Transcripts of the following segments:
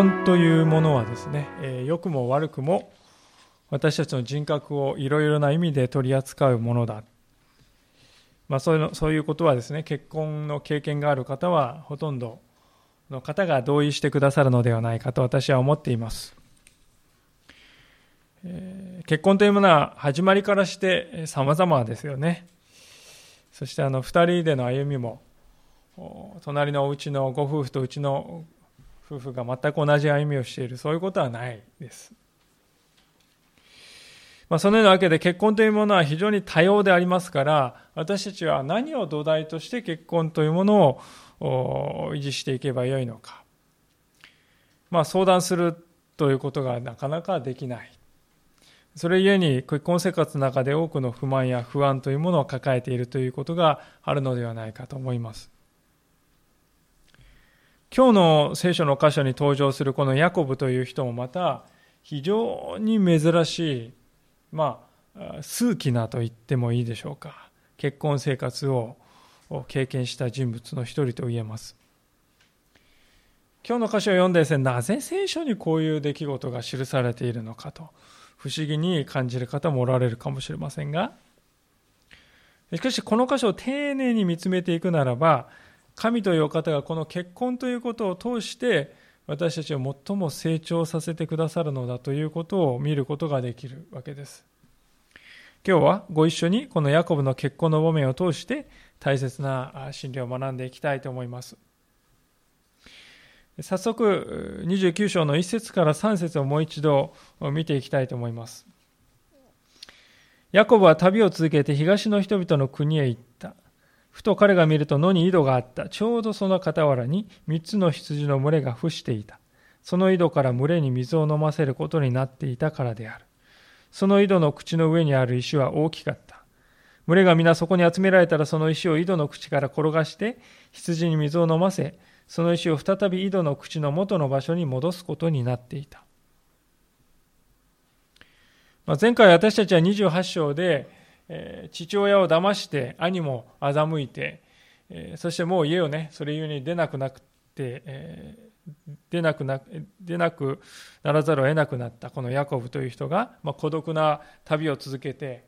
婚というものはですね、えー、良くも悪くも私たちの人格をいろいろな意味で取り扱うものだ。まあ、そういうのそういうことはですね、結婚の経験がある方はほとんどの方が同意してくださるのではないかと私は思っています。えー、結婚というものは始まりからして様々ですよね。そしてあの二人での歩みも隣のお家のご夫婦とうちの夫婦が全く同じ歩みをしているそういうことはないです。まあ、そのようなわけで結婚というものは非常に多様でありますから私たちは何を土台として結婚というものを維持していけばよいのか、まあ、相談するということがなかなかできないそれゆえに結婚生活の中で多くの不満や不安というものを抱えているということがあるのではないかと思います。今日の聖書の箇所に登場するこのヤコブという人もまた非常に珍しい、まあ、数奇なと言ってもいいでしょうか。結婚生活を経験した人物の一人と言えます。今日の箇所を読んでですね、なぜ聖書にこういう出来事が記されているのかと。不思議に感じる方もおられるかもしれませんが、しかしこの箇所を丁寧に見つめていくならば、神というお方がこの結婚ということを通して私たちを最も成長させてくださるのだということを見ることができるわけです。今日はご一緒にこのヤコブの結婚の場面を通して大切な真理を学んでいきたいと思います。早速、29章の1節から3節をもう一度見ていきたいと思います。ヤコブは旅を続けて東の人々の国へ行った。ふと彼が見ると野に井戸があった。ちょうどその傍らに3つの羊の群れが伏していた。その井戸から群れに水を飲ませることになっていたからである。その井戸の口の上にある石は大きかった。群れが皆そこに集められたらその石を井戸の口から転がして羊に水を飲ませ、その石を再び井戸の口の元の場所に戻すことになっていた。まあ、前回私たちは28章で、父親を騙して兄も欺いて、そしてもう家をね、それゆえに出なくなくて、出なくな出なくならざるを得なくなったこのヤコブという人が、ま、孤独な旅を続けて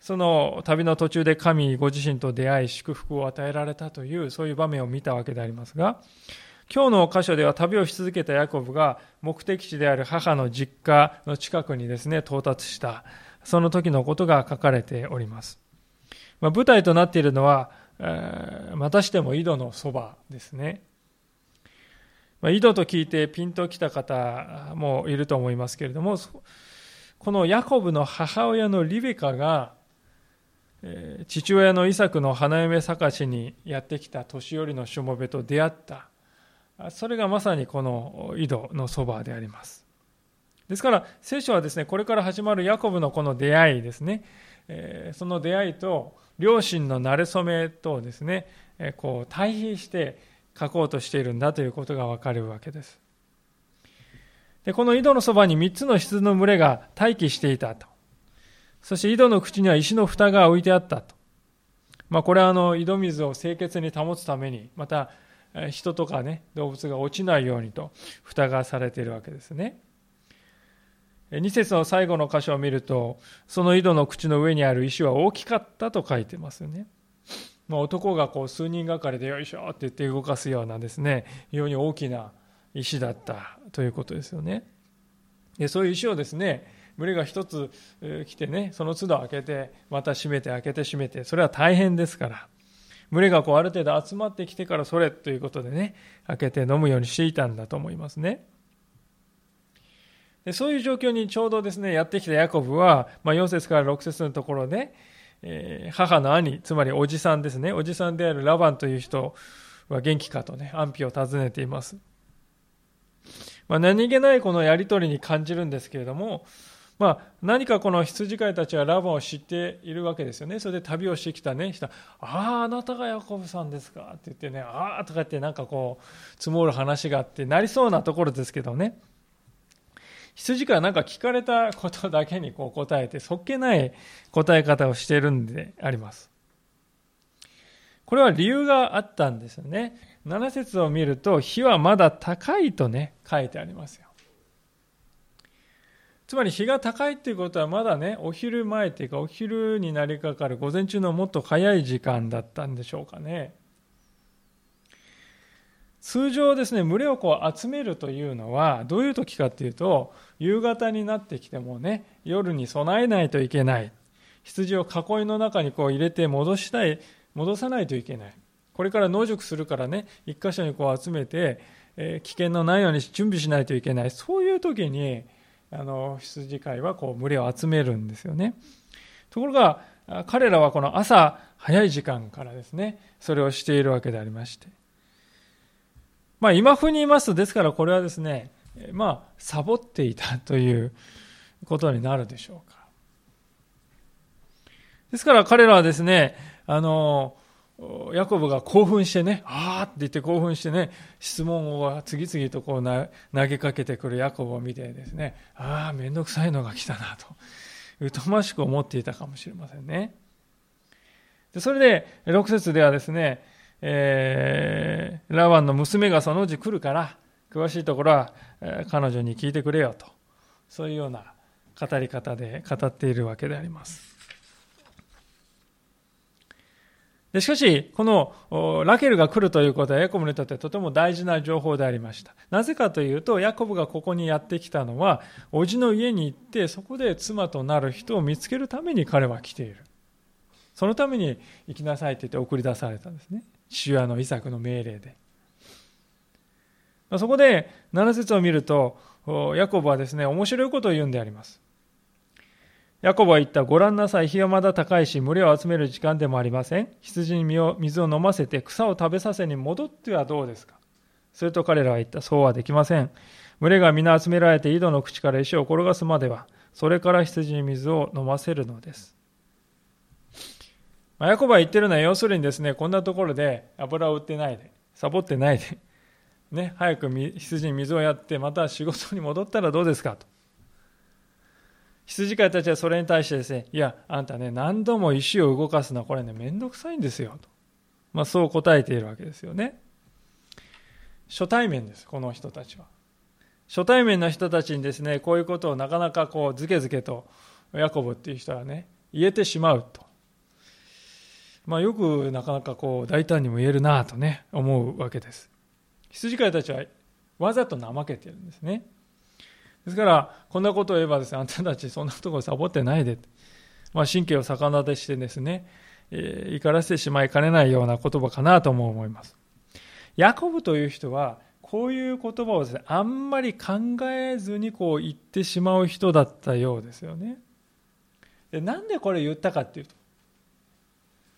その旅の途中で神ご自身と出会い祝福を与えられたというそういう場面を見たわけでありますが今日の箇所では旅をし続けたヤコブが目的地である母の実家の近くにですね到達した。その時のことが書かれております、まあ、舞台となっているのは、またしても井戸のそばですね。まあ、井戸と聞いてピンときた方もいると思いますけれどもこのヤコブの母親のリベカが父親のイサクの花嫁探しにやってきた年寄りのしもべと出会った。それがまさにこの井戸のそばであります。ですから聖書はですねこれから始まるヤコブのこの出会いですねえその出会いと両親の馴れ初めとですねえこう対比して書こうとしているんだということがわかるわけですでこの井戸のそばに3つの羊の群れが待機していたとそして井戸の口には石の蓋が置いてあったと。まあ、これはあの井戸水を清潔に保つために、また人とかね、動物が落ちないようにと、蓋がされているわけですね。2節の最後の箇所を見ると、その井戸の口の上にある石は大きかったと書いてますよね。まあ、男がこう数人がかりでよいしょって言って動かすようなですね、非常に大きな石だったということですよね。でそういう石をですね、群れが一つ来てね、その都度開けて、また閉めて開けて閉めて、それは大変ですから。群れがこうある程度集まってきてからそれということでね、開けて飲むようにしていたんだと思いますね。そういう状況にちょうどですね、やってきたヤコブは、まあ、4節から6節のところで、えー、母の兄、つまりおじさんですね、おじさんであるラバンという人は元気かとね、安否を尋ねています。まあ、何気ないこのやりとりに感じるんですけれども、まあ、何かこの羊飼いたちはラバンを知っているわけですよね。それで旅をしてきたね、人ああ、あなたがヤコブさんですか？って言ってね、ああとか言ってなんかこう、積もる話があってなりそうなところですけどね。羊からなんか聞かれたことだけにこう答えて、そっけない答え方をしているんであります。これは理由があったんですよね。7節を見ると、火はまだ高いとね、書いてありますよ。つまり日が高いっていうことはまだね、お昼前っていうかお昼になりかかる午前中のもっと早い時間だったんでしょうかね。通常ですね、群れをこう集めるというのは、どういう時かっていうと、夕方になってきてもね、夜に備えないといけない。羊を囲いの中にこう入れて戻したい、戻さないといけない。これから野宿するからね、一箇所にこう集めて、え、危険のないように準備しないといけない。そういう時に、あの、羊飼いはこう群れを集めるんですよね。ところが、彼らはこの朝早い時間からですね、それをしているわけでありまして。まあ今風に言いますと、ですからこれはですね、まあサボっていたということになるでしょうか。ですから彼らはですね、あの、ヤコブが興奮してね、あーって言って興奮してね、質問を次々とこう投げかけてくるヤコブを見てですね、ああ、めんどくさいのが来たなと、疎ましく思っていたかもしれませんね。でそれで、6節ではですね、えー、ラワンの娘がそのうち来るから、詳しいところは、えー、彼女に聞いてくれよと、そういうような語り方で語っているわけであります。でしかし、このラケルが来るということはヤコブにとってとても大事な情報でありました。なぜかというと、ヤコブがここにやってきたのは、叔父の家に行って、そこで妻となる人を見つけるために彼は来ている。そのために行きなさいと言って送り出されたんですね。父親のイサクの命令で。そこで7節を見ると、ヤコブはですね、面白いことを言うんであります。ヤコブは言った、ご覧なさい、日はまだ高いし、群れを集める時間でもありません。羊に水を飲ませて草を食べさせに戻ってはどうですかすると彼らは言った、そうはできません。群れが皆集められて井戸の口から石を転がすまでは、それから羊に水を飲ませるのです。あ、ヤコブは言ってるのは、要するにですね、こんなところで油を売ってないで、サボってないで、ね、早く羊に水をやって、また仕事に戻ったらどうですかと。羊飼いたちはそれに対してですね、いや、あんたね、何度も石を動かすのはこれね、めんどくさいんですよ。と。まあ、そう答えているわけですよね。初対面です、この人たちは。初対面の人たちにですね、こういうことをなかなかこう、ずけずけと、ヤコブっていう人はね、言えてしまうと。まあ、よくなかなかこう、大胆にも言えるなとね、思うわけです。羊飼いたちはわざと怠けてるんですね。ですから、こんなことを言えばですね、あんたたちそんなところサボってないで。まあ、神経を逆なでしてですね、えー、怒らせてしまいかねないような言葉かなとも思います。ヤコブという人は、こういう言葉をですね、あんまり考えずにこう言ってしまう人だったようですよね。でなんでこれ言ったかっていうと、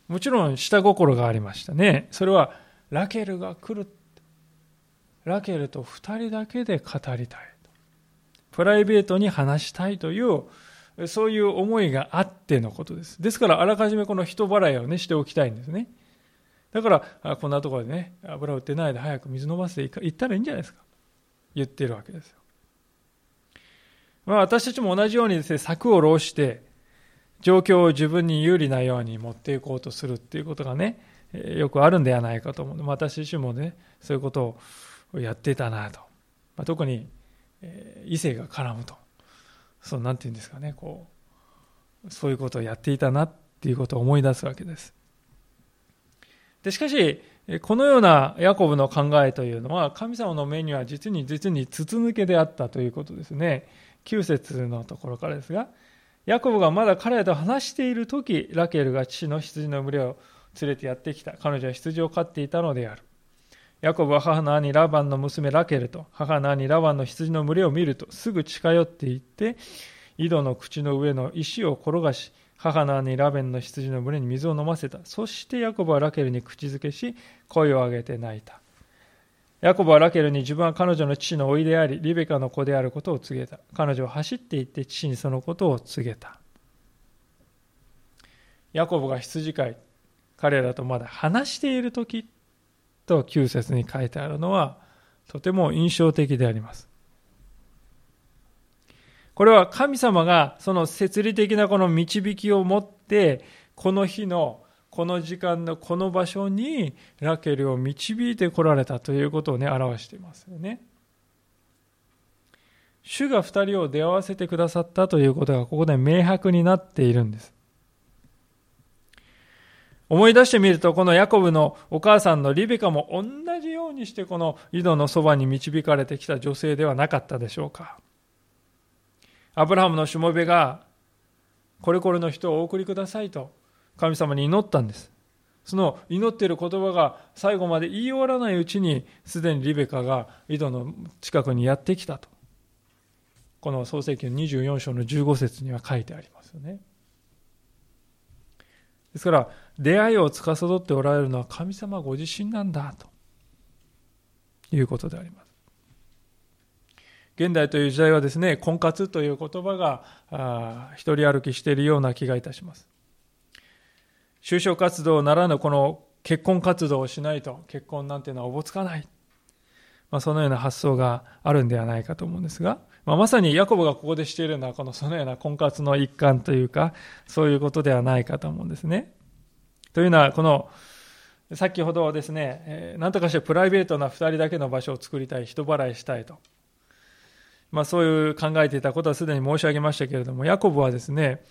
もちろん下心がありましたね。それは、ラケルが来る。ラケルと二人だけで語りたい。プライベートに話したいという、そういう思いがあってのことです。ですから、あらかじめこの人払いをね、しておきたいんですね。だから、こんなところでね、油売ってないで早く水飲ませていったらいいんじゃないですか。言ってるわけですよ。まあ、私たちも同じようにですね、策を浪して、状況を自分に有利なように持っていこうとするっていうことがね、よくあるんではないかと思う。私自身もね、そういうことをやっていたなと。まあ、特にえ異性が絡むとそうなんて言うんですかねこうそういうことをやっていたなっていうことを思い出すわけですでしかしこのようなヤコブの考えというのは神様の目には実に実に筒抜けであったということですね9節のところからですがヤコブがまだ彼らと話している時ラケルが父の羊の群れを連れてやってきた。彼女は羊を飼っていたのである。ヤコブは母の兄ラバンの娘ラケルと母の兄ラバンの羊の群れを見るとすぐ近寄っていって井戸の口の上の石を転がし母の兄ラベンの羊の群れに水を飲ませた。そしてヤコブはラケルに口づけし声を上げて泣いた。ヤコブはラケルに自分は彼女の父の甥でありリベカの子であることを告げた。彼女は走っていって父にそのことを告げた。ヤコブが羊飼い。彼らとまだ話している時と9節に書いてあるのはとても印象的であります。これは神様がその摂理的なこの導きを持ってこの日のこの時間のこの場所にラケルを導いてこられたということをね、表していますよね。主が二人を出会わせてくださったということがここで明白になっているんです。思い出してみると、このヤコブのお母さんのリベカも同じようにしてこの井戸のそばに導かれてきた女性ではなかったでしょうか。アブラハムのしもべが、これこれの人をお送りくださいと神様に祈ったんです。その祈っている言葉が最後まで言い終わらないうちに、すでにリベカが井戸の近くにやってきたと。この創世記の24章の15節には書いてありますよね。ですから、出会いを司っておられるのは神様ご自身なんだということであります。現代という時代はですね、婚活という言葉があ一人歩きしているような気がいたします。就職活動ならぬこの結婚活動をしないと結婚なんていうのはおぼつかない。まあ、そのような発想があるんではないかと思うんですが、まあ、まさにヤコブがここでしているのはこのそのような婚活の一環というか、そういうことではないかと思うんですね。というのは、この、先ほどですね、えー、なんとかしてプライベートな2人だけの場所を作りたい、人払いしたいと。まあそういう考えていたことはすでに申し上げましたけれども、ヤコブはですね、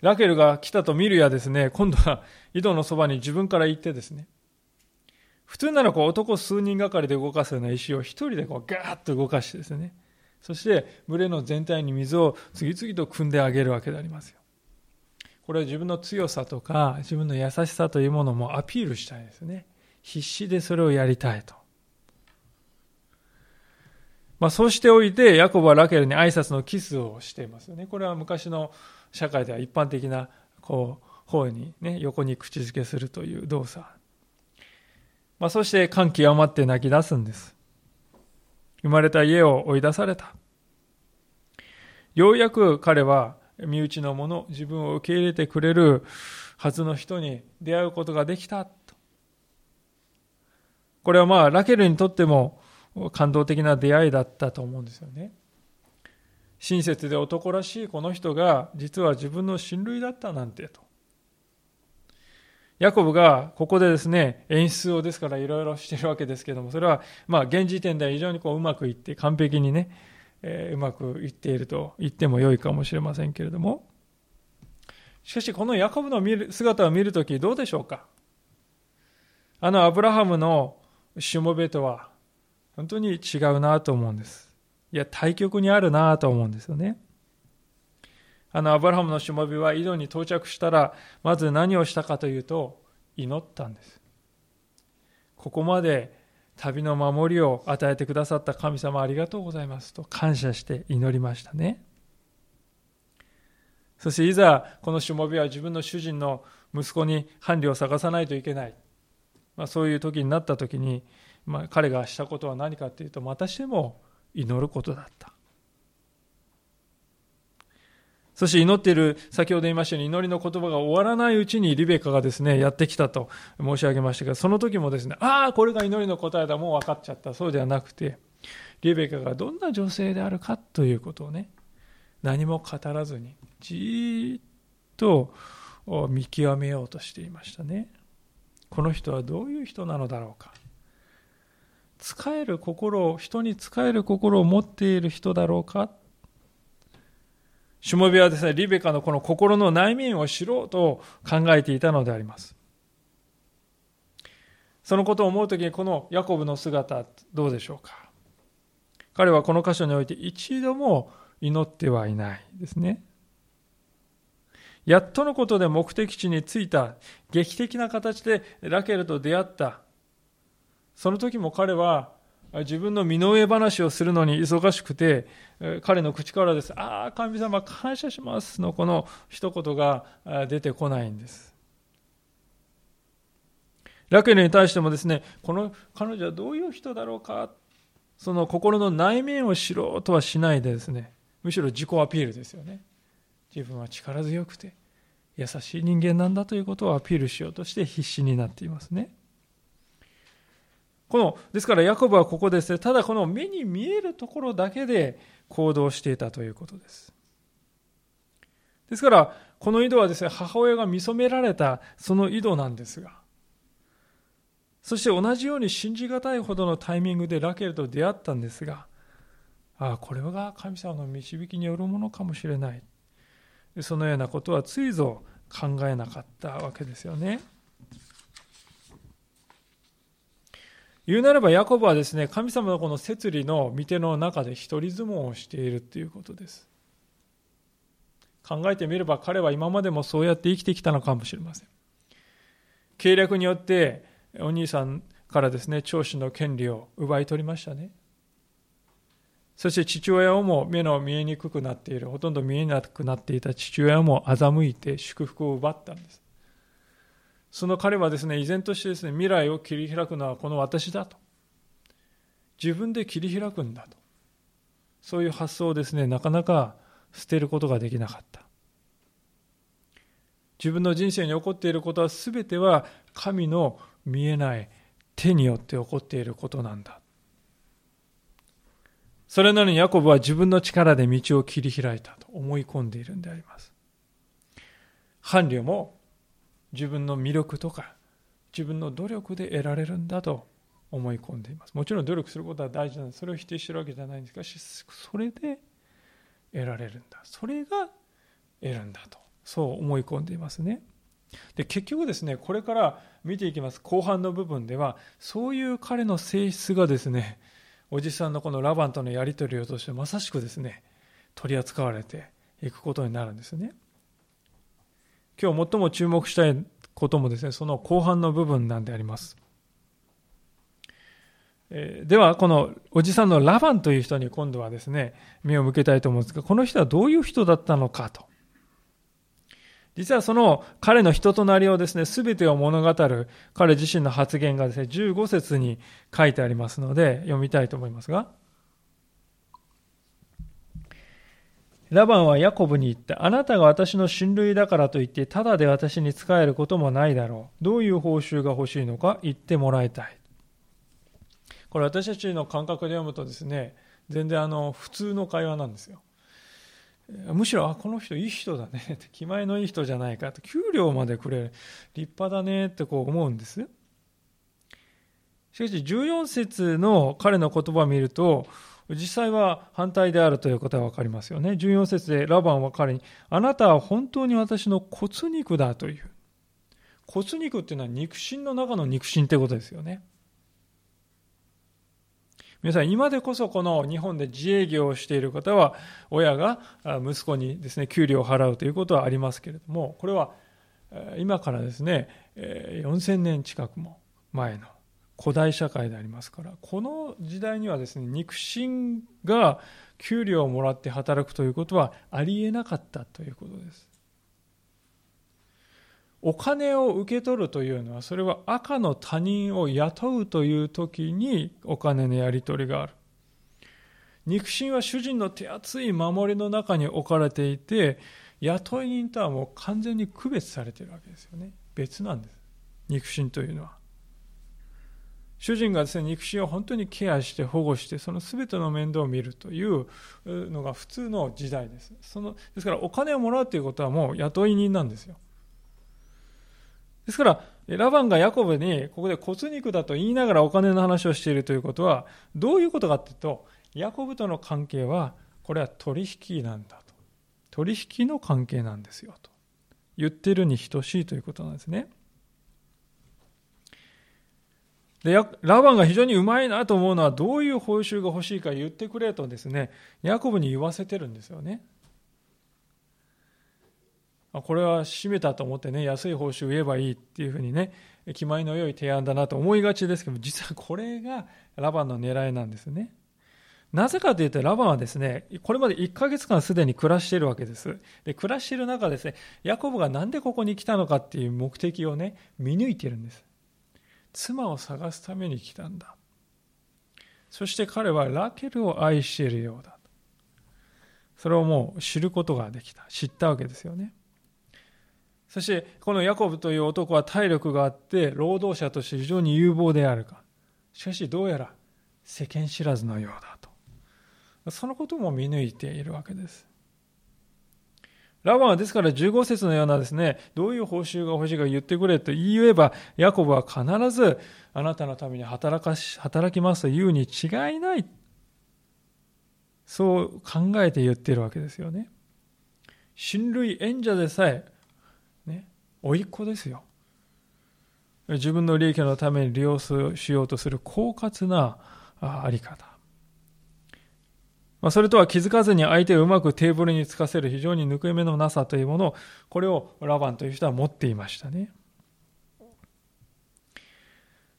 ラケルが来たと見るやですね、今度は井戸のそばに自分から行ってですね、普通ならこう男数人がかりで動かすような石を一人でこうガーッと動かしてですね、そして群れの全体に水を次々と汲んであげるわけでありますよ。これは自分の強さとか自分の優しさというものもアピールしたいですね。必死でそれをやりたいと。まあ、そうしておいて、ヤコブはラケルに挨拶のキスをしていますよね。これは昔の社会では一般的な、こう、方にね、横に口づけするという動作。まあ、そして感極まって泣き出すんです。生まれた家を追い出された。ようやく彼は身内の者、自分を受け入れてくれるはずの人に出会うことができた。これはまあ、ラケルにとっても感動的な出会いだったと思うんですよね。親切で男らしいこの人が実は自分の親類だったなんてと。ヤコブがここでですね、演出をですからいろいろしてるわけですけども、それはまあ現時点では非常にこううまくいって完璧にね、えー、うまくいっていると言っても良いかもしれませんけれども、しかしこのヤコブの見る姿を見るときどうでしょうか？あのアブラハムのしもべとは本当に違うなと思うんです。いや、対極にあるなと思うんですよね。あのアブラハムのしもべは井戸に到着したら、まず何をしたかというと、祈ったんです。ここまで旅の守りを与えてくださった神様ありがとうございますと感謝して祈りましたね。そしていざこのしもべは自分の主人の息子に伴侶を探さないといけない。まあ、そういう時になった時に、まあ、彼がしたことは何かというと、またしても祈ることだった。そして祈っている、先ほど言いましたように祈りの言葉が終わらないうちにリベカがですね、やってきたと申し上げましたが、その時もですね、ああ、これが祈りの答えだ、もう分かっちゃった。そうではなくて、リベカがどんな女性であるかということをね、何も語らずに、じーっと見極めようとしていましたね。この人はどういう人なのだろうか。使える心を、人に使える心を持っている人だろうか？しもべはですね、リベカのこの心の内面を知ろうと考えていたのであります。そのことを思うときに、このヤコブの姿、どうでしょうか？彼はこの箇所において一度も祈ってはいないですね。やっとのことで目的地に着いた、劇的な形でラケルと出会ったその時も彼は自分の身の上話をするのに忙しくて、彼の口からです、ああ、神様感謝しますのこの一言が出てこないんです。ラケルに対してもですね、この彼女はどういう人だろうか、その心の内面を知ろうとはしないでですね、むしろ自己アピールですよね。自分は力強くて優しい人間なんだということをアピールしようとして必死になっていますね。この、ですからヤコブはここですね、ただこの目に見えるところだけで行動していたということです。ですから、この井戸はですね、母親が見初められたその井戸なんですが、そして同じように信じがたいほどのタイミングでラケルと出会ったんですが、ああ、これが神様の導きによるものかもしれない。そのようなことはついぞ考えなかったわけですよね。言うなればヤコブはですね、神様のこの摂理の御手の中で一人相撲をしているということです。考えてみれば彼は今までもそうやって生きてきたのかもしれません。計略によってお兄さんからですね、長子の権利を奪い取りましたね。そして父親をも目の見えにくくなっている、ほとんど見えなくなっていた父親も欺いて祝福を奪ったんです。その彼はですね、依然としてですね、未来を切り開くのはこの私だと。自分で切り開くんだと。そういう発想をですね、なかなか捨てることができなかった。自分の人生に起こっていることは全ては神の見えない手によって起こっていることなんだ。それなのにヤコブは自分の力で道を切り開いたと思い込んでいるんであります。伴侶も自分の魅力とか自分の努力で得られるんだと思い込んでいます。もちろん努力することは大事なんです。それを否定してるわけじゃないんですが、それで得られるんだ。それが得るんだと。そう思い込んでいますね。で結局ですね、これから見ていきます後半の部分では、そういう彼の性質がですね、おじさんのこのラバンとのやり取りを通してまさしくですね、取り扱われていくことになるんですね。今日最も注目したいこともですね、その後半の部分なんであります。では、このおじさんのラバンという人に今度はですね、目を向けたいと思うんですが、この人はどういう人だったのかと。実はその彼の人となりをですね、すべてを物語る彼自身の発言がですね、15節に書いてありますので、読みたいと思いますが、ラバンはヤコブに言った。あなたが私の親類だからといって、ただで私に仕えることもないだろう。どういう報酬が欲しいのか言ってもらいたい。これ私たちの感覚で読むとですね、全然あの、普通の会話なんですよ。むしろ、あ、この人いい人だねって。気前のいい人じゃないかと。給料までくれる。立派だねってこう思うんです。しかし、14節の彼の言葉を見ると、実際は反対であるということが分かりますよね。14節でラバンは彼に、あなたは本当に私の骨肉だという。骨肉っていうのは肉親の中の肉親ってことですよね。皆さん、今でこそこの日本で自営業をしている方は、親が息子にですね、給料を払うということはありますけれども、これは今からですね、4000年近くも前の古代社会でありますからこの時代にはですね肉親が給料をもらって働くということはありえなかったということです。お金を受け取るというのはそれは赤の他人を雇うという時にお金のやり取りがある。肉親は主人の手厚い守りの中に置かれていて雇い人とはもう完全に区別されているわけですよね。別なんです。肉親というのは。主人がですね、肉親を本当にケアして保護して、その全ての面倒を見るというのが普通の時代です。そのですからお金をもらうということはもう雇い人なんですよ。ですから、ラバンがヤコブにここで骨肉だと言いながらお金の話をしているということは、どういうことかというと、ヤコブとの関係は、これは取引なんだと。取引の関係なんですよと。言ってるに等しいということなんですね。で、ラバンが非常にうまいなと思うのは、どういう報酬が欲しいか言ってくれとですね、ヤコブに言わせてるんですよね。これは閉めたと思ってね、安い報酬を言えばいいっていうふうにね、気前の良い提案だなと思いがちですけど、実はこれがラバンの狙いなんですね。なぜかというと、ラバンはですね、これまで1ヶ月間すでに暮らしているわけです。で、暮らしている中ですね、ヤコブがなんでここに来たのかっていう目的をね、見抜いてるんです。妻を探すために来たんだ。そして彼はラケルを愛しているようだ。それをもう知ることができた。知ったわけですよね。そしてこのヤコブという男は体力があって労働者として非常に有望であるか。しかしどうやら世間知らずのようだと。そのことも見抜いているわけです。ラバンはですから15節のようなですね、どういう報酬が欲しいか言ってくれと言えば、ヤコブは必ずあなたのために働かし、働きますと言うに違いない。そう考えて言ってるわけですよね。親類縁者でさえ、ね、甥っ子ですよ。自分の利益のために利用しようとする狡猾なあり方。まあ、それとは気づかずに相手をうまくテーブルにつかせる非常に抜け目のなさというものを、これをラバンという人は持っていましたね。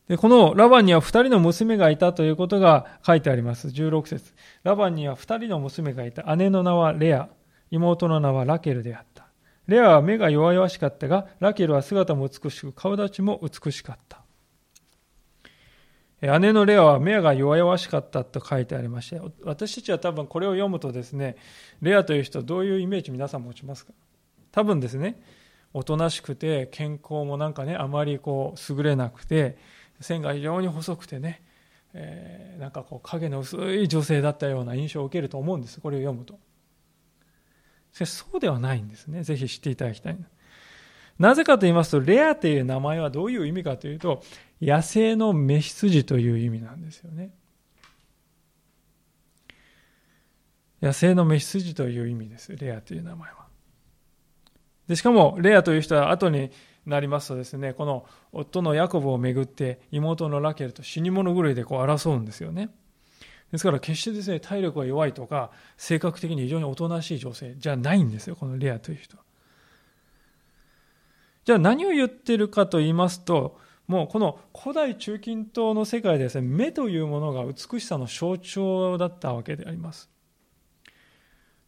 で、このラバンには二人の娘がいたということが書いてあります。16節ラバンには二人の娘がいた。姉の名はレア、妹の名はラケルであった。レアは目が弱々しかったが、ラケルは姿も美しく、顔立ちも美しかった。姉のレアは目が弱々しかったと書いてありまして、私たちは多分これを読むとですね、レアという人どういうイメージ皆さん持ちますか？多分ですね、おとなしくて健康もなんかね、あまりこう優れなくて、線が非常に細くてね、えー、なんかこう影の薄い女性だったような印象を受けると思うんです、これを読むと。そうではないんですね。ぜひ知っていただきたい。なぜかと言いますと、レアという名前はどういう意味かというと、野生の雌羊という意味なんですよね。野生の雌羊という意味です。レアという名前は。でしかも、レアという人は後になりますとですね、この夫のヤコブをめぐって妹のラケルと死に物狂いでこう争うんですよね。ですから決してですね、体力が弱いとか、性格的に非常におとなしい女性じゃないんですよ、このレアという人は。じゃあ何を言ってるかと言いますと、もうこの古代中近東の世界でですね、目というものが美しさの象徴だったわけであります。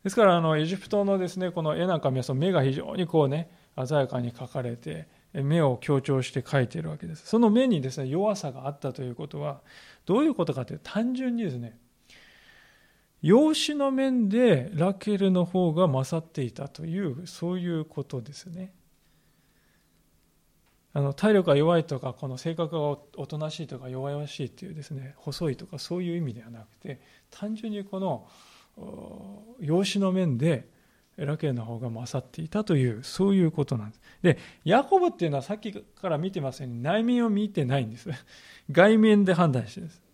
ですからあのエジプトのですねこの絵なんか見ますと目が非常にこうね鮮やかに描かれて目を強調して描いているわけです。その目にですね弱さがあったということはどういうことかというと単純にですね養子の面でラケルの方が勝っていたというそういうことですね。あの体力が弱いとかこの性格がおとなしいとか弱々しいっていうですね細いとかそういう意味ではなくて単純にこの養子の面でラケルの方が勝っていたというそういうことなんです。でヤコブっていうのはさっきから見てますように内面を見てないんです。外面で判断してるんです。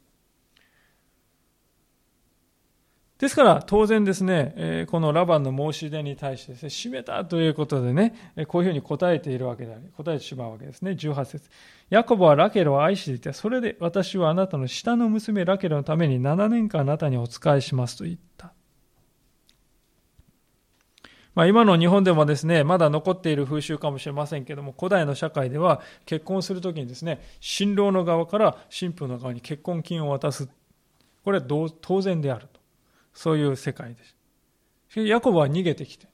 ですから当然ですね、このラバンの申し出に対してですね、閉めたということでね、こういうふうに答えているわけであり、答えてしまうわけですね。18節ヤコブはラケルを愛していて、それで私はあなたの下の娘ラケルのために7年間あなたにお仕えしますと言った。まあ、今の日本でもですね、まだ残っている風習かもしれませんけども、古代の社会では結婚するときにですね、新郎の側から新婦の側に結婚金を渡す。これは当然である。そういう世界です。ヤコブは逃げてきて、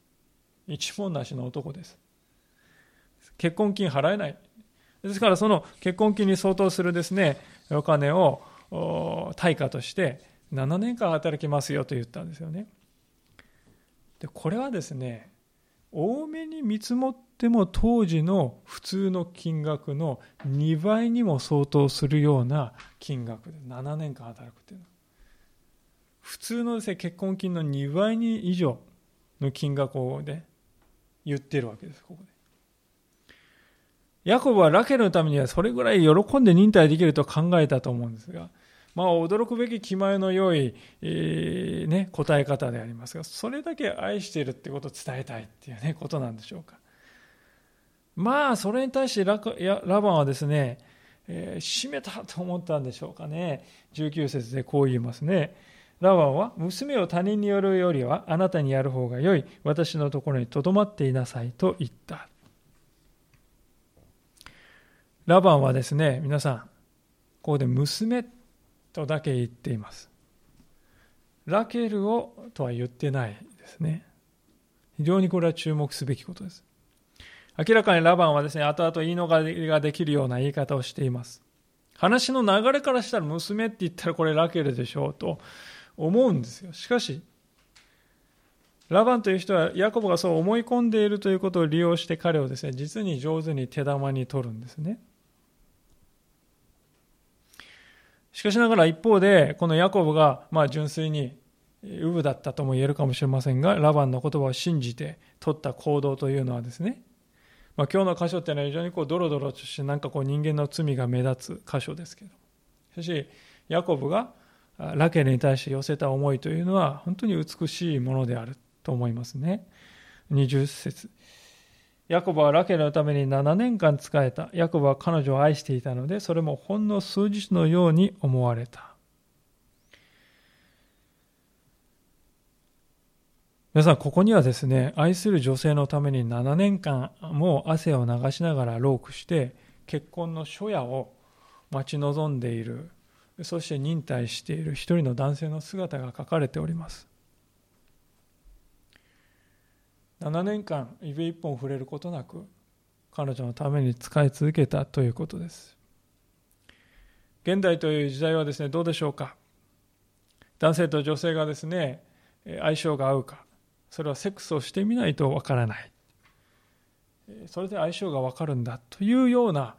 一文なしの男です。結婚金払えない。ですからその結婚金に相当するですね、お金を対価として7年間働きますよと言ったんですよね。でこれはですね、多めに見積もっても当時の普通の金額の2倍にも相当するような金額で7年間働くっていうのは。普通のです、ね、結婚金の2倍に以上の金額を、ね、言ってるわけです、ここで。ヤコブはラケルのためにはそれぐらい喜んで忍耐できると考えたと思うんですが、まあ、驚くべき気前の良い、えー、ね、答え方でありますが、それだけ愛しているってことを伝えたいっていうね、ことなんでしょうか。まあ、それに対してララバンはですね、えー、閉めたと思ったんでしょうかね。19節でこう言いますね。ラワンは、娘を他人によるよりはあなたにやる方が良い。私のところにとどまっていなさいと言った。ラバンはですね、皆さん、ここで娘とだけ言っています。ラケルをとは言ってないですね。非常にこれは注目すべきことです。明らかにラバンはですね、後々言い逃れができるような言い方をしています。話の流れからしたら娘って言ったらこれラケルでしょうと思うんですよ。しかし、ラバンという人はヤコブがそう思い込んでいるということを利用して彼をですね、実に上手に手玉に取るんですね。しかしながら一方で、このヤコブがまあ純粋にウブだったとも言えるかもしれませんが、ラバンの言葉を信じて取った行動というのはですね、まあ、今日の箇所っていうのは非常にこうドロドロとしてなんかこう人間の罪が目立つ箇所ですけどしかしヤコブがラケルに対して寄せた思いというのは本当に美しいものであると思いますね。20節。ヤコブはラケルのために7年間仕えた。ヤコブは彼女を愛していたのでそれもほんの数日のように思われた。皆さん、ここにはですね、愛する女性のために7年間も汗を流しながらロークして、結婚の初夜を待ち望んでいる、そして忍耐している一人の男性の姿が書かれております。7年間、指一本触れることなく、彼女のために使い続けたということです。現代という時代はですね、どうでしょうか？男性と女性がですね、相性が合うか、それはセックスをしてみないとわからないそれで相性がわかるんだというような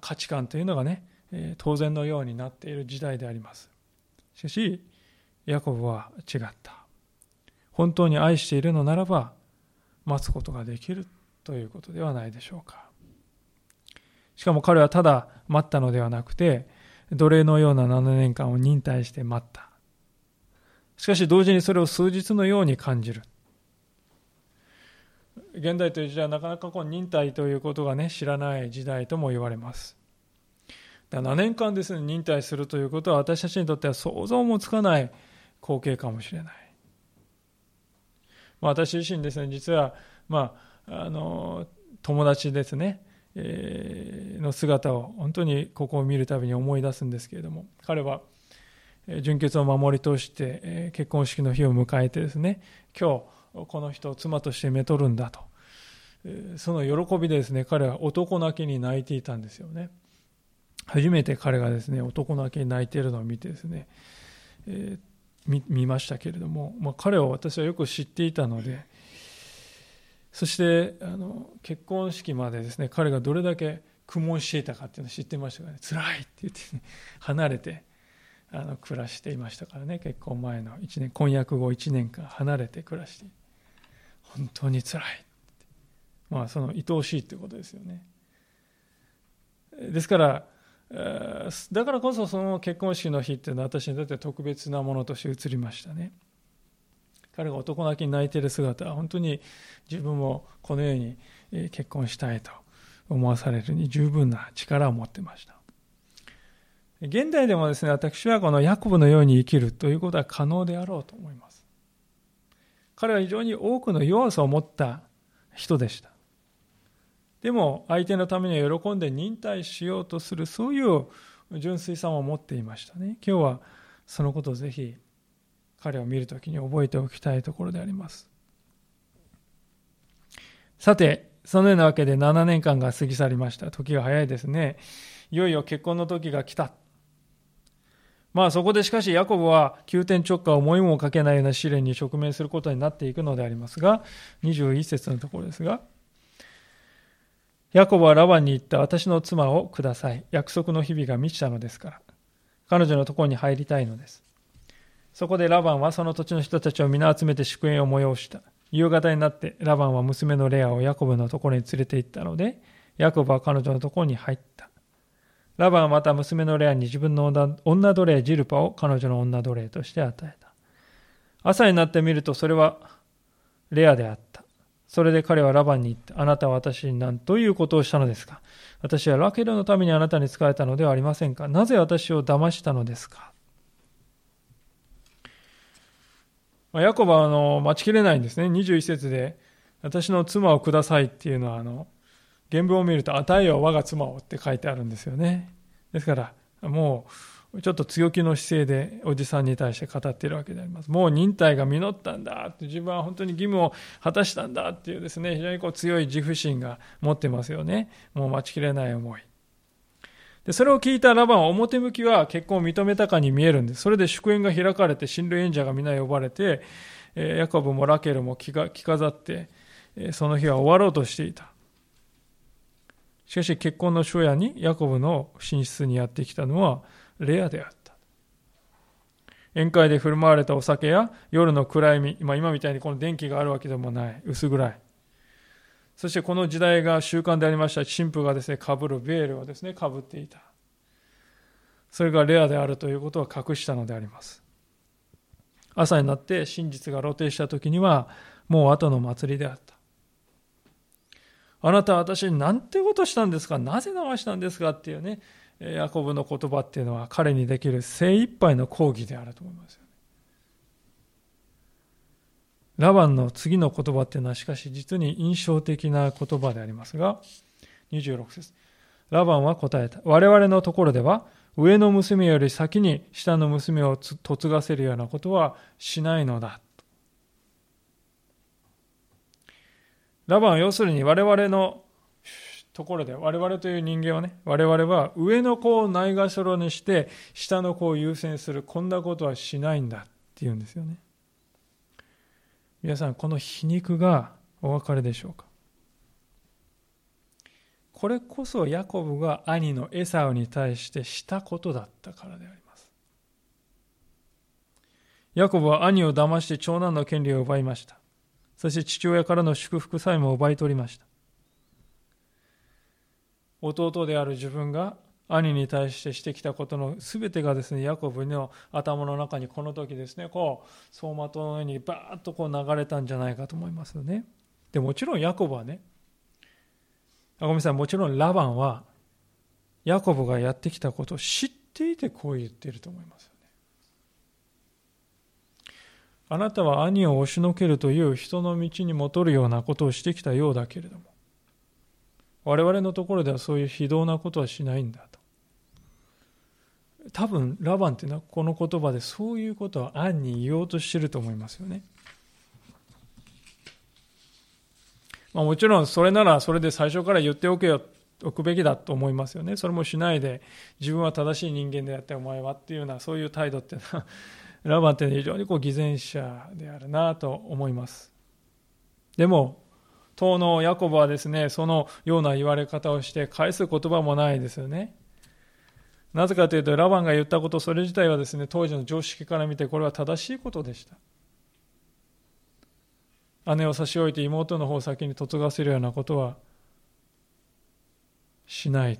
価値観というのがね当然のようになっている時代であります。しかしヤコブは違った。本当に愛しているのならば待つことができるということではないでしょうか。しかも彼はただ待ったのではなくて奴隷のような7年間を忍耐して待った。しかし同時にそれを数日のように感じる。現代という時代はなかなかこう忍耐ということがね知らない時代とも言われます。7年間ですね忍耐するということは私たちにとっては想像もつかない光景かもしれない、まあ、私自身ですね実はまああの友達ですね、えー、の姿を本当にここを見るたびに思い出すんですけれども彼は純潔を守り通して結婚式の日を迎えてですね今日この人を妻としてめとるんだと。その喜びでですね彼は男泣きに泣いていたんですよね。初めて彼がですね男泣きに泣いているのを見てですね、えー、見ましたけれども、まあ、彼を私はよく知っていたのでそしてあの結婚式までですね彼がどれだけ苦悶していたかっていうのを知ってましたからね辛いって言って、ね、離れてあの暮らしていましたからね結婚前の1年婚約後1年間離れて暮らして本当につらいまあその愛おしいということですよね。ですからだからこそその結婚式の日っていうのは私にとって特別なものとして映りましたね。彼が男泣きに泣いている姿は本当に自分もこのように結婚したいと思わされるに十分な力を持ってました。現代でもですね私はこのヤコブのように生きるということは可能であろうと思います。彼は非常に多くの弱さを持った人でした。でも相手のためには喜んで忍耐しようとするそういう純粋さを持っていましたね。今日はそのことをぜひ彼を見るときに覚えておきたいところであります。さて、そのようなわけで7年間が過ぎ去りました。時が早いですね。いよいよ結婚の時が来た。まあそこでしかしヤコブは急転直下思いもかけないような試練に直面することになっていくのでありますが、21節のところですが、ヤコブはラバンに言った私の妻をください。約束の日々が満ちたのですから。彼女のところに入りたいのです。そこでラバンはその土地の人たちを皆集めて祝宴を催した。夕方になってラバンは娘のレアをヤコブのところに連れて行ったので、ヤコブは彼女のところに入った。ラバンはまた娘のレアに自分の女奴隷ジルパを彼女の女奴隷として与えた。朝になってみるとそれはレアであった。それで彼はラバンに言った。あなたは私に何ということをしたのですか？私はラケルのためにあなたに仕えたのではありませんか？なぜ私を騙したのですか？ヤコブはあの待ちきれないんですね。21節で、私の妻をくださいっていうのは、あの、原文を見ると、与えよ我が妻をって書いてあるんですよね。ですから、もう、ちょっと強気の姿勢でおじさんに対して語っているわけであります。もう忍耐が実ったんだって、自分は本当に義務を果たしたんだっていうですね、非常にこう強い自負心が持ってますよね。もう待ちきれない思い。でそれを聞いたラバンは表向きは結婚を認めたかに見えるんです。それで祝宴が開かれて、親類縁者が皆呼ばれて、ヤコブもラケルも着飾って、その日は終わろうとしていた。しかし結婚の初夜にヤコブの寝室にやってきたのはレアであった。宴会で振る舞われたお酒や夜の暗闇、まあ、今みたいにこの電気があるわけでもない。薄暗い。そしてこの時代が習慣でありました。神父がですねかぶるベールをですねかぶっていた。それがレアであるということは隠したのであります。朝になって真実が露呈した時にはもう後の祭りであった。あなたは私に何てことしたんですか？なぜ騙したんですか？っていうねヤコブの言葉っていうのは彼にできる精一杯の抗議であると思いますよね。ラバンの次の言葉っていうのはしかし実に印象的な言葉でありますが、26節ラバンは答えた。我々のところでは上の娘より先に下の娘を嫁がせるようなことはしないのだ。ラバンは要するに我々のところで我々という人間はね我々は上の子をないがしろにして下の子を優先するこんなことはしないんだっていうんですよね。皆さんこの皮肉がお別れでしょうか？これこそヤコブが兄のエサウに対してしたことだったからであります。ヤコブは兄を騙して長男の権利を奪いました。そして父親からの祝福さえも奪い取りました。弟である自分が兄に対してしてきたことの全てがですねヤコブの頭の中にこの時ですねこう走馬灯のようにバーッとこう流れたんじゃないかと思いますよね。でもちろんヤコブはねあごめんなさいもちろんラバンはヤコブがやってきたことを知っていてこう言っていると思いますよね。あなたは兄を押しのけるという人の道に戻るようなことをしてきたようだけれども我々のところではそういう非道なことはしないんだと。多分ラバンっていうのはこの言葉でそういうことを暗に言おうとしてると思いますよね。まあ、もちろんそれならそれで最初から言っておけよおくべきだと思いますよね。それもしないで自分は正しい人間であってお前はっていうようなそういう態度っていうのは ラバンって非常にこう偽善者であるなと思います。でも当のヤコブはですね、そのような言われ方をして返す言葉もないですよね。なぜかというと、ラバンが言ったこと、それ自体はですね、当時の常識から見てこれは正しいことでした。姉を差し置いて妹の方を先に嫁がせるようなことはしない。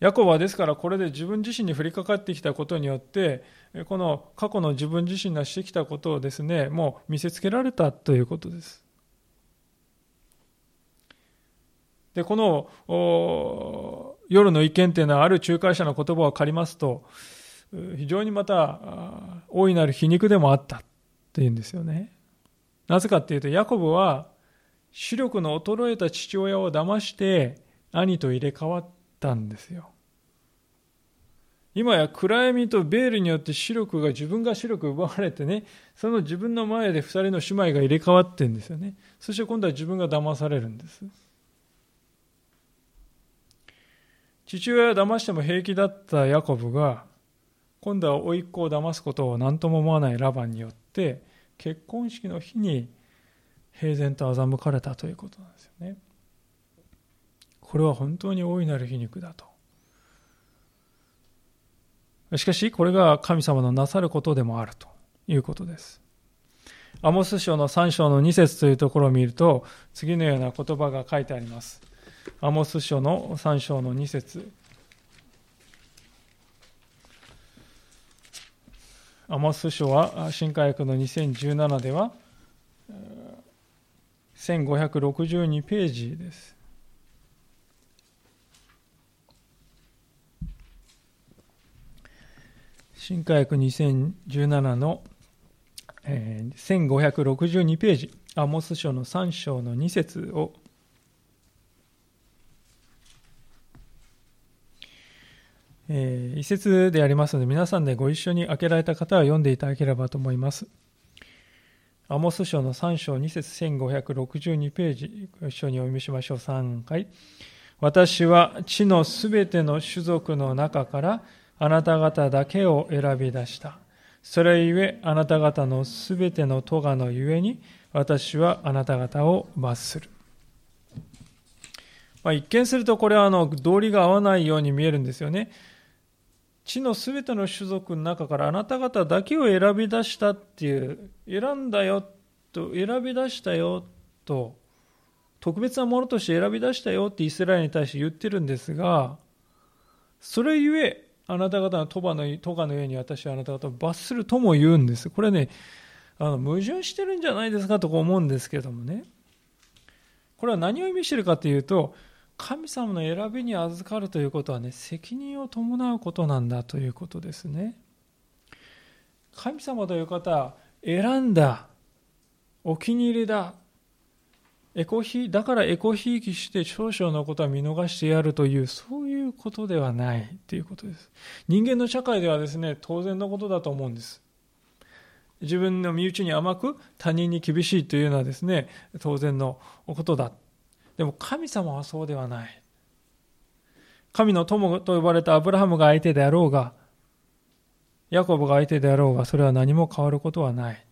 ヤコブはですからこれで自分自身に降りかかってきたことによってこの過去の自分自身がしてきたことをですねもう見せつけられたということです。でこの夜の意見というのはある仲介者の言葉を借りますと非常にまた大いなる皮肉でもあったというんですよね。なぜかっていうとヤコブは視力の衰えた父親を騙して兄と入れ替わったんですよ。今や暗闇とベールによって視力が自分が視力奪われてねその自分の前で2人の姉妹が入れ替わってんですよね。そして今度は自分が騙されるんです。父親を騙しても平気だったヤコブが今度は甥っ子を騙すことを何とも思わないラバンによって結婚式の日に平然と欺かれたということなんですよね。これは本当に大いなる皮肉だとしかし、これが神様のなさることでもあるということです。アモス書の3章の2節というところを見ると、次のような言葉が書いてあります。アモス書の3章の2節アモス書は新科学の2017では1562ページです。新科学2017の、えー、1562ページ、アモス書の3章の2節をえー、一節でありますので、皆さんでご一緒に開けられた方は読んでいただければと思います。アモス書の3章2節1562ページ、ご一緒にお読みしましょう。3回。私は地のすべての種族の中からあなた方だけを選び出した。それゆえ、あなた方のすべての咎のゆえに、私はあなた方を罰する。まあ、一見するとこれはあの道理が合わないように見えるんですよね。地のすべての種族の中からあなた方だけを選び出したっていう、選んだよと、選び出したよと、特別なものとして選び出したよってイスラエルに対して言ってるんですが、それゆえ、あなた方の鳥羽のトのように私はあなた方を罰するとも言うんです。これね、あの矛盾してるんじゃないですかと思うんですけどもね。これは何を意味してるかというと、神様の選びに預かるということはね、責任を伴うことなんだということですね。神様という方は、選んだ、お気に入りだ、エコひだからエコひいきして少々のことは見逃してやるという、そういうことではないということです。人間の社会ではですね、当然のことだと思うんです。自分の身内に甘く他人に厳しいというのはですね、当然のことだ。でも神様はそうではない。神の友と呼ばれたアブラハムが相手であろうが、ヤコブが相手であろうが、それは何も変わることはない。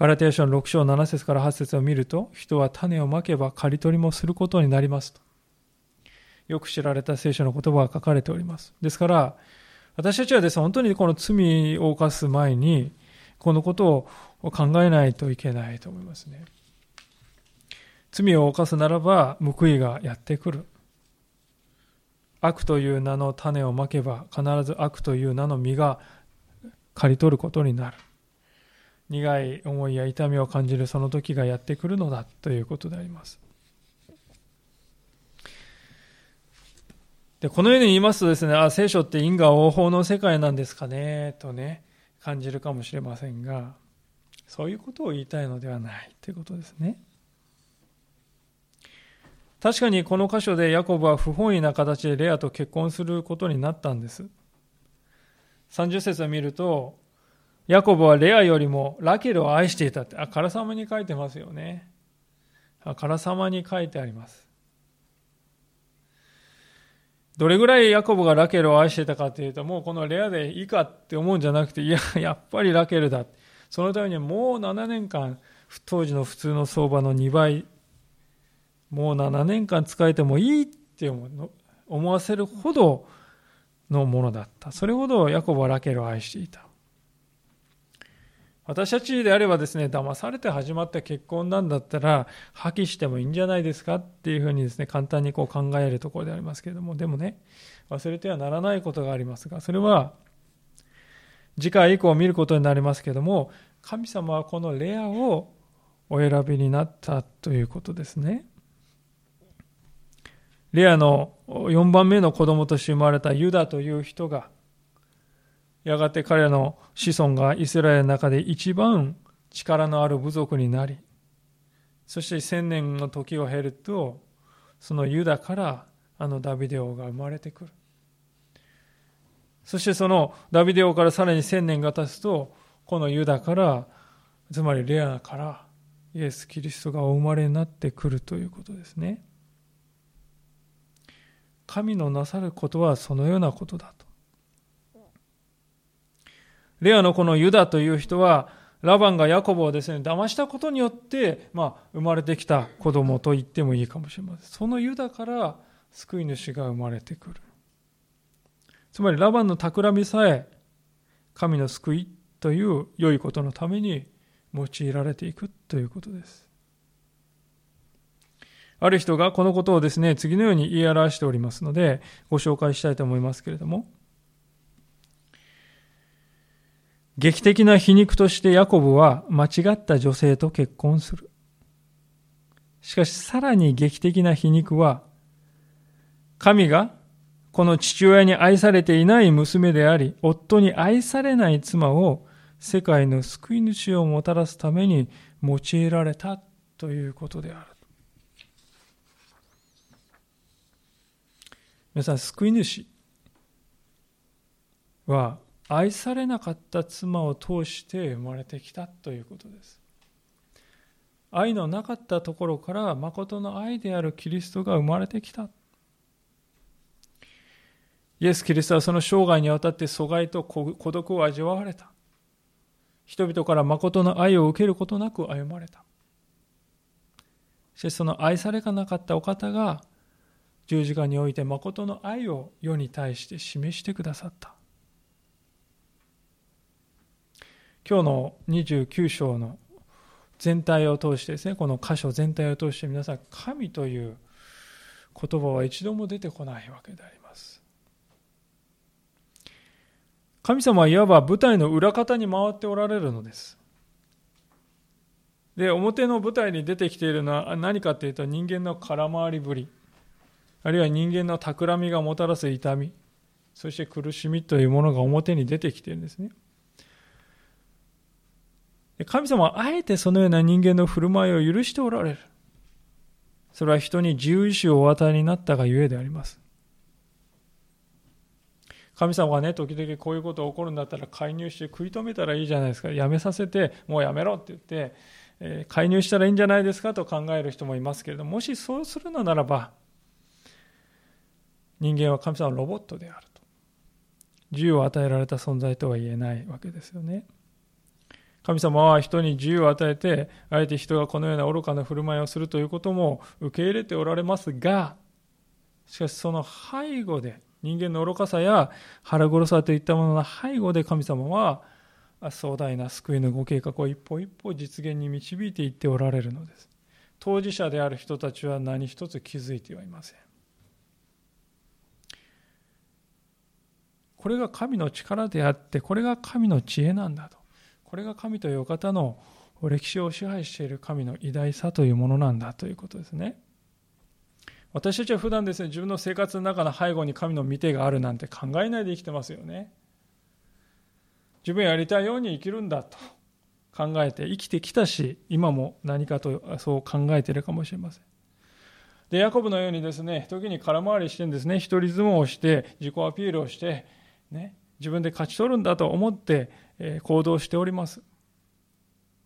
ガラテヤ書の6章7節から8節を見ると、人は種をまけば刈り取りもすることになりますと。よく知られた聖書の言葉が書かれております。ですから、私たちはですね、本当にこの罪を犯す前に、このことを考えないといけないと思いますね。罪を犯すならば報いがやってくる。悪という名の種をまけば必ず悪という名の実が刈り取ることになる。苦い思いや痛みを感じるその時がやってくるのだということであります。でこのように言いますとですね、あ、聖書って因果応報の世界なんですかね、とね、感じるかもしれませんが、そういうことを言いたいのではないということですね。確かにこの箇所でヤコブは不本意な形でレアと結婚することになったんです。30節を見ると、ヤコブはレアよりもラケルを愛していたって、あ、カラサマに書いてますよね。あ、カラサマに書いてあります。どれぐらいヤコブがラケルを愛していたかというと、もうこのレアでいいかって思うんじゃなくて、いや、やっぱりラケルだ。そのためにもう7年間、当時の普通の相場の2倍もう7年間使えてもいいって思わせるほどのものだった。それほどヤコブはラケルを愛していた。私たちであればですね、騙されて始まった結婚なんだったら、破棄してもいいんじゃないですかっていうふうにですね、簡単にこう考えるところでありますけれども、でもね、忘れてはならないことがありますが、それは、次回以降見ることになりますけれども、神様はこのレアをお選びになったということですね。レアの4番目の子供として生まれたユダという人が、やがて彼らの子孫がイスラエルの中で一番力のある部族になり、そして千年の時を経ると、そのユダからあのダビデ王が生まれてくる。そしてそのダビデ王からさらに千年が経つと、このユダから、つまりレアからイエス・キリストがお生まれになってくるということですね。神のなさることはそのようなことだと。レアのこのユダという人は、ラバンがヤコブをですね、騙したことによって、まあ、生まれてきた子供と言ってもいいかもしれません。そのユダから救い主が生まれてくる。つまり、ラバンの企みさえ、神の救いという良いことのために用いられていくということです。ある人がこのことをですね、次のように言い表しておりますので、ご紹介したいと思いますけれども、劇的な皮肉としてヤコブは間違った女性と結婚する。しかしさらに劇的な皮肉は、神がこの父親に愛されていない娘であり、夫に愛されない妻を世界の救い主をもたらすために用いられたということである。皆さん、救い主は愛されなかった妻を通して生まれてきたということです。愛のなかったところから誠の愛であるキリストが生まれてきた。イエス・キリストはその生涯にわたって阻害と孤独を味わわれた。人々から誠の愛を受けることなく歩まれた。しかしその愛されがなかったお方が十字架において誠の愛を世に対して示してくださった今日の29章の全体を通してですねこの箇所全体を通して皆さん神という言葉は一度も出てこないわけであります。神様はいわば舞台の裏方に回っておられるのです。で表の舞台に出てきているのは何かというと人間の空回りぶりあるいは人間の企みがもたらす痛みそして苦しみというものが表に出てきているんですね。神様はあえてそのような人間の振る舞いを許しておられるそれは人に自由意志をお与えになったがゆえであります神様がね、時々こういうことが起こるんだったら介入して食い止めたらいいじゃないですか。やめさせて、もうやめろって言って、え介入したらいいんじゃないですかと考える人もいますけれども、もしそうするのならば、人間は神様のロボットであると。自由を与えられた存在とは言えないわけですよね。神様は人に自由を与えて、あえて人がこのような愚かな振る舞いをするということも受け入れておられますが、しかしその背後で、人間の愚かさや腹黒さといったものの背後で神様は壮大な救いのご計画を一歩一歩実現に導いていっておられるのです。当事者である人たちは何一つ気づいてはいません。これが神の力であってこれが神の知恵なんだと。これが神という方の歴史を支配している神の偉大さというものなんだということですね。私たちは普段ですね自分の生活の中の背後に神の見てがあるなんて考えないで生きてますよね。自分やりたいように生きるんだと考えて生きてきたし今も何かとそう考えているかもしれません。でヤコブのようにですね時に空回りしてんですね一人相撲をして自己アピールをして、ね、自分で勝ち取るんだと思って、行動しております。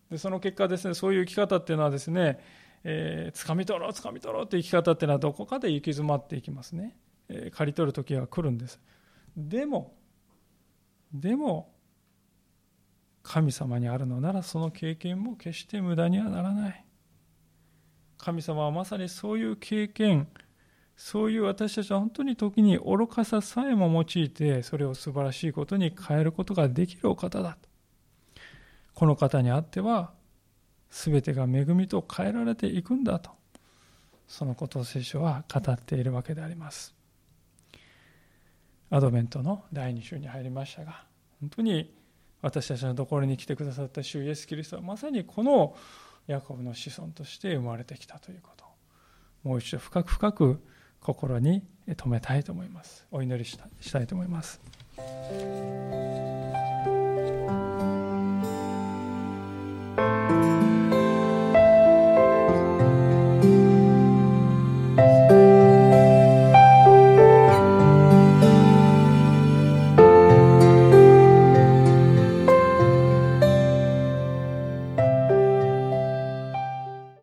でその結果ですねそういう生き方っていうのはですね、えー、掴み取ろう掴み取ろうっていう生き方っていうのはどこかで行き詰まっていきますね、えー、刈り取る時は来るんです。でもでも神様にあるのならその経験も決して無駄にはならない。神様はまさにそういう経験そういう私たちは本当に時に愚かささえも用いてそれを素晴らしいことに変えることができるお方だと。この方にあっては全てが恵みと変えられていくんだと。そのことを聖書は語っているわけであります。アドベントの第2週に入りましたが本当に私たちのところに来てくださった主イエス・キリストはまさにこのヤコブの子孫として生まれてきたということ。もう一度深く深く心に留めたいと思います。お祈りしたいと思います。